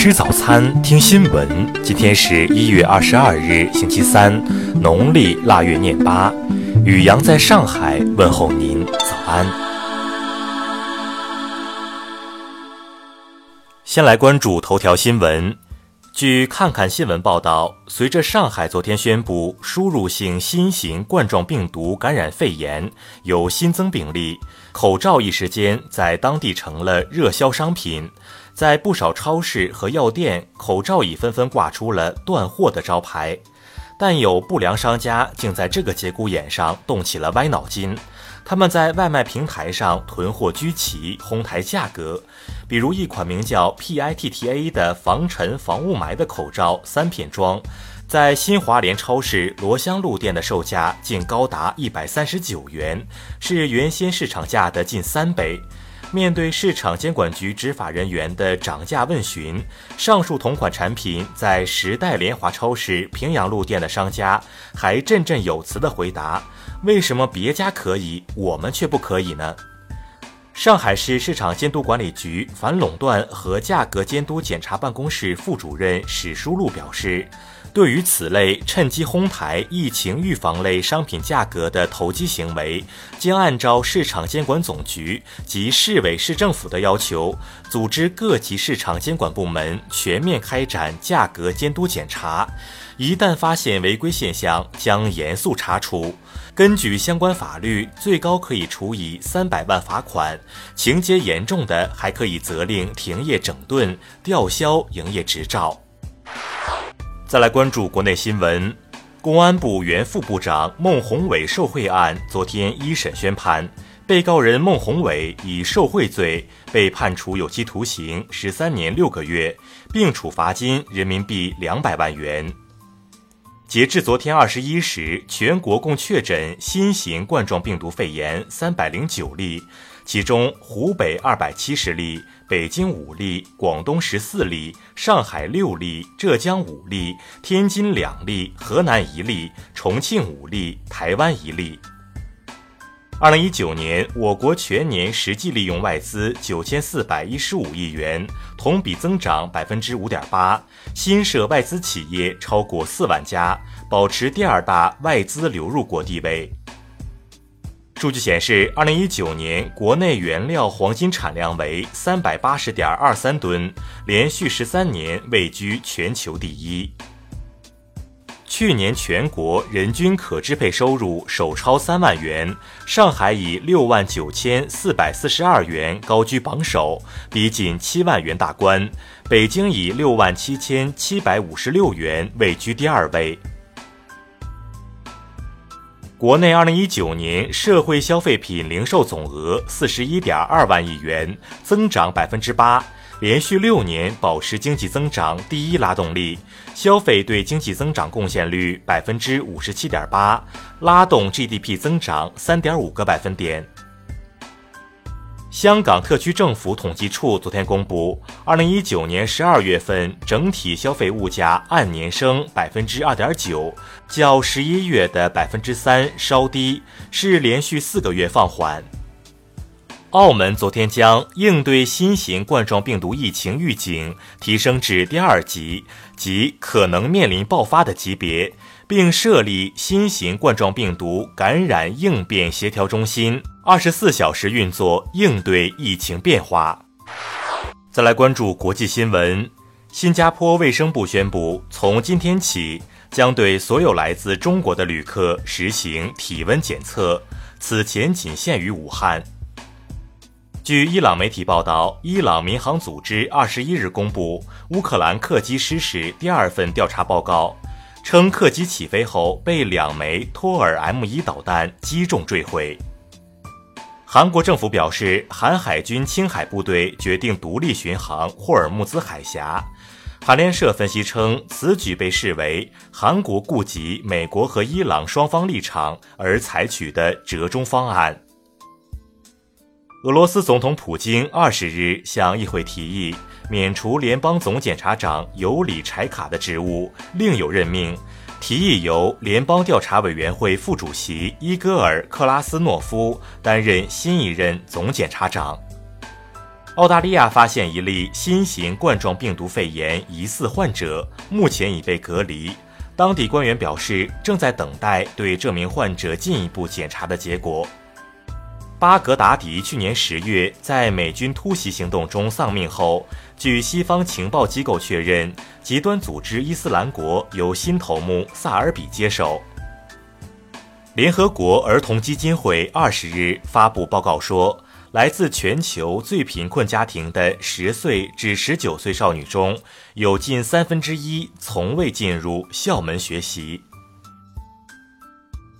吃早餐，听新闻。今天是一月二十二日，星期三，农历腊月廿八。雨阳在上海问候您，早安。先来关注头条新闻。据看看新闻报道，随着上海昨天宣布输入性新型冠状病毒感染肺炎有新增病例，口罩一时间在当地成了热销商品。在不少超市和药店，口罩已纷纷挂出了断货的招牌，但有不良商家竟在这个节骨眼上动起了歪脑筋。他们在外卖平台上囤货居奇，哄抬价格。比如一款名叫 PITTA 的防尘防雾霾的口罩，三片装，在新华联超市罗香路店的售价竟高达一百三十九元，是原先市场价的近三倍。面对市场监管局执法人员的涨价问询，上述同款产品在时代联华超市平阳路店的商家还振振有词地回答：“为什么别家可以，我们却不可以呢？”上海市市场监督管理局反垄断和价格监督检查办公室副主任史书禄表示。对于此类趁机哄抬疫情预防类商品价格的投机行为，将按照市场监管总局及市委市政府的要求，组织各级市场监管部门全面开展价格监督检查。一旦发现违规现象，将严肃查处。根据相关法律，最高可以处以三百万罚款，情节严重的还可以责令停业整顿、吊销营业执照。再来关注国内新闻，公安部原副部长孟宏伟受贿案昨天一审宣判，被告人孟宏伟以受贿罪被判处有期徒刑十三年六个月，并处罚金人民币两百万元。截至昨天二十一时，全国共确诊新型冠状病毒肺炎三百零九例，其中湖北二百七十例。北京五例，广东十四例，上海六例，浙江五例，天津两例，河南一例，重庆五例，台湾一例。二零一九年，我国全年实际利用外资九千四百一十五亿元，同比增长百分之五点八，新设外资企业超过四万家，保持第二大外资流入国地位。数据显示，二零一九年国内原料黄金产量为三百八十点二三吨，连续十三年位居全球第一。去年全国人均可支配收入首超三万元，上海以六万九千四百四十二元高居榜首，逼近七万元大关；北京以六万七千七百五十六元位居第二位。国内二零一九年社会消费品零售总额四十一点二万亿元，增长百分之八，连续六年保持经济增长第一拉动力，消费对经济增长贡献率百分之五十七点八，拉动 GDP 增长三点五个百分点。香港特区政府统计处昨天公布，二零一九年十二月份整体消费物价按年升百分之二点九，较十一月的百分之三稍低，是连续四个月放缓。澳门昨天将应对新型冠状病毒疫情预警提升至第二级，即可能面临爆发的级别。并设立新型冠状病毒感染应变协调中心，二十四小时运作，应对疫情变化。再来关注国际新闻，新加坡卫生部宣布，从今天起将对所有来自中国的旅客实行体温检测，此前仅限于武汉。据伊朗媒体报道，伊朗民航组织二十一日公布乌克兰客机失事第二份调查报告。称客机起飞后被两枚托尔 M 一导弹击中坠毁。韩国政府表示，韩海军青海部队决定独立巡航霍尔木兹海峡。韩联社分析称，此举被视为韩国顾及美国和伊朗双方立场而采取的折中方案。俄罗斯总统普京二十日向议会提议。免除联邦总检察长尤里柴卡的职务，另有任命。提议由联邦调查委员会副主席伊戈尔·克拉斯诺夫担任新一任总检察长。澳大利亚发现一例新型冠状病毒肺炎疑似患者，目前已被隔离。当地官员表示，正在等待对这名患者进一步检查的结果。巴格达迪去年十月在美军突袭行动中丧命后，据西方情报机构确认，极端组织伊斯兰国由新头目萨尔比接手。联合国儿童基金会二十日发布报告说。来自全球最贫困家庭的十岁至十九岁少女中，有近三分之一从未进入校门学习。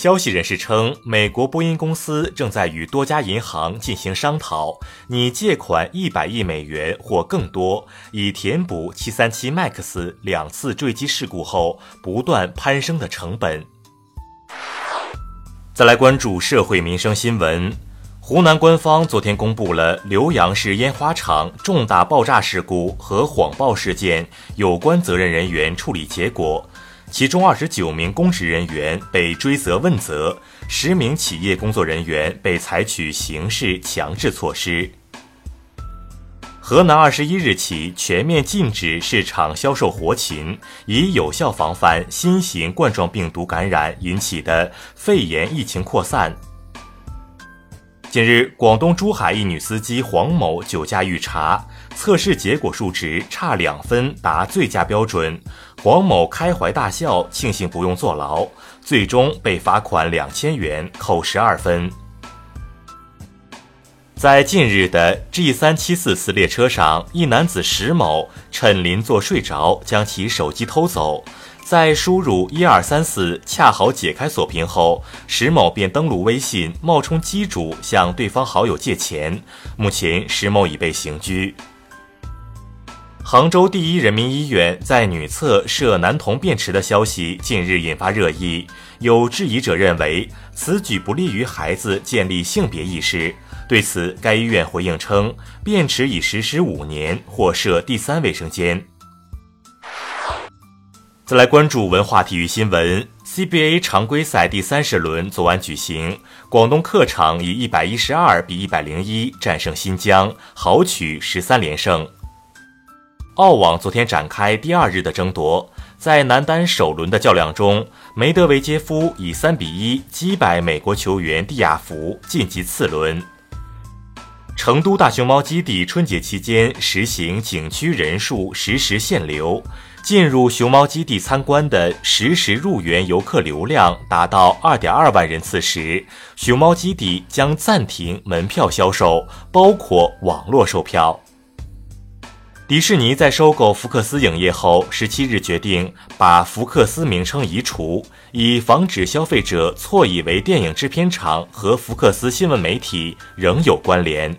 消息人士称，美国波音公司正在与多家银行进行商讨，拟借款一百亿美元或更多，以填补737 MAX 两次坠机事故后不断攀升的成本。再来关注社会民生新闻。湖南官方昨天公布了浏阳市烟花厂重大爆炸事故和谎报事件有关责任人员处理结果，其中二十九名公职人员被追责问责，十名企业工作人员被采取刑事强制措施。河南二十一日起全面禁止市场销售活禽，以有效防范新型冠状病毒感染引起的肺炎疫情扩散。近日，广东珠海一女司机黄某酒驾遇查，测试结果数值差两分，达醉驾标准。黄某开怀大笑，庆幸不用坐牢，最终被罚款两千元，扣十二分。在近日的 G 三七四次列车上，一男子石某趁邻座睡着，将其手机偷走。在输入一二三四，恰好解开锁屏后，石某便登录微信，冒充机主向对方好友借钱。目前，石某已被刑拘。杭州第一人民医院在女厕设男童便池的消息近日引发热议，有质疑者认为此举不利于孩子建立性别意识。对此，该医院回应称，便池已实施五年，或设第三卫生间。再来关注文化体育新闻，CBA 常规赛第三十轮昨晚举行，广东客场以一百一十二比一百零一战胜新疆，豪取十三连胜。澳网昨天展开第二日的争夺，在男单首轮的较量中，梅德韦杰夫以三比一击败美国球员蒂亚福，晋级次轮。成都大熊猫基地春节期间实行景区人数实时限流。进入熊猫基地参观的实时入园游客流量达到二点二万人次时，熊猫基地将暂停门票销售，包括网络售票。迪士尼在收购福克斯影业后，十七日决定把福克斯名称移除，以防止消费者错以为电影制片厂和福克斯新闻媒体仍有关联。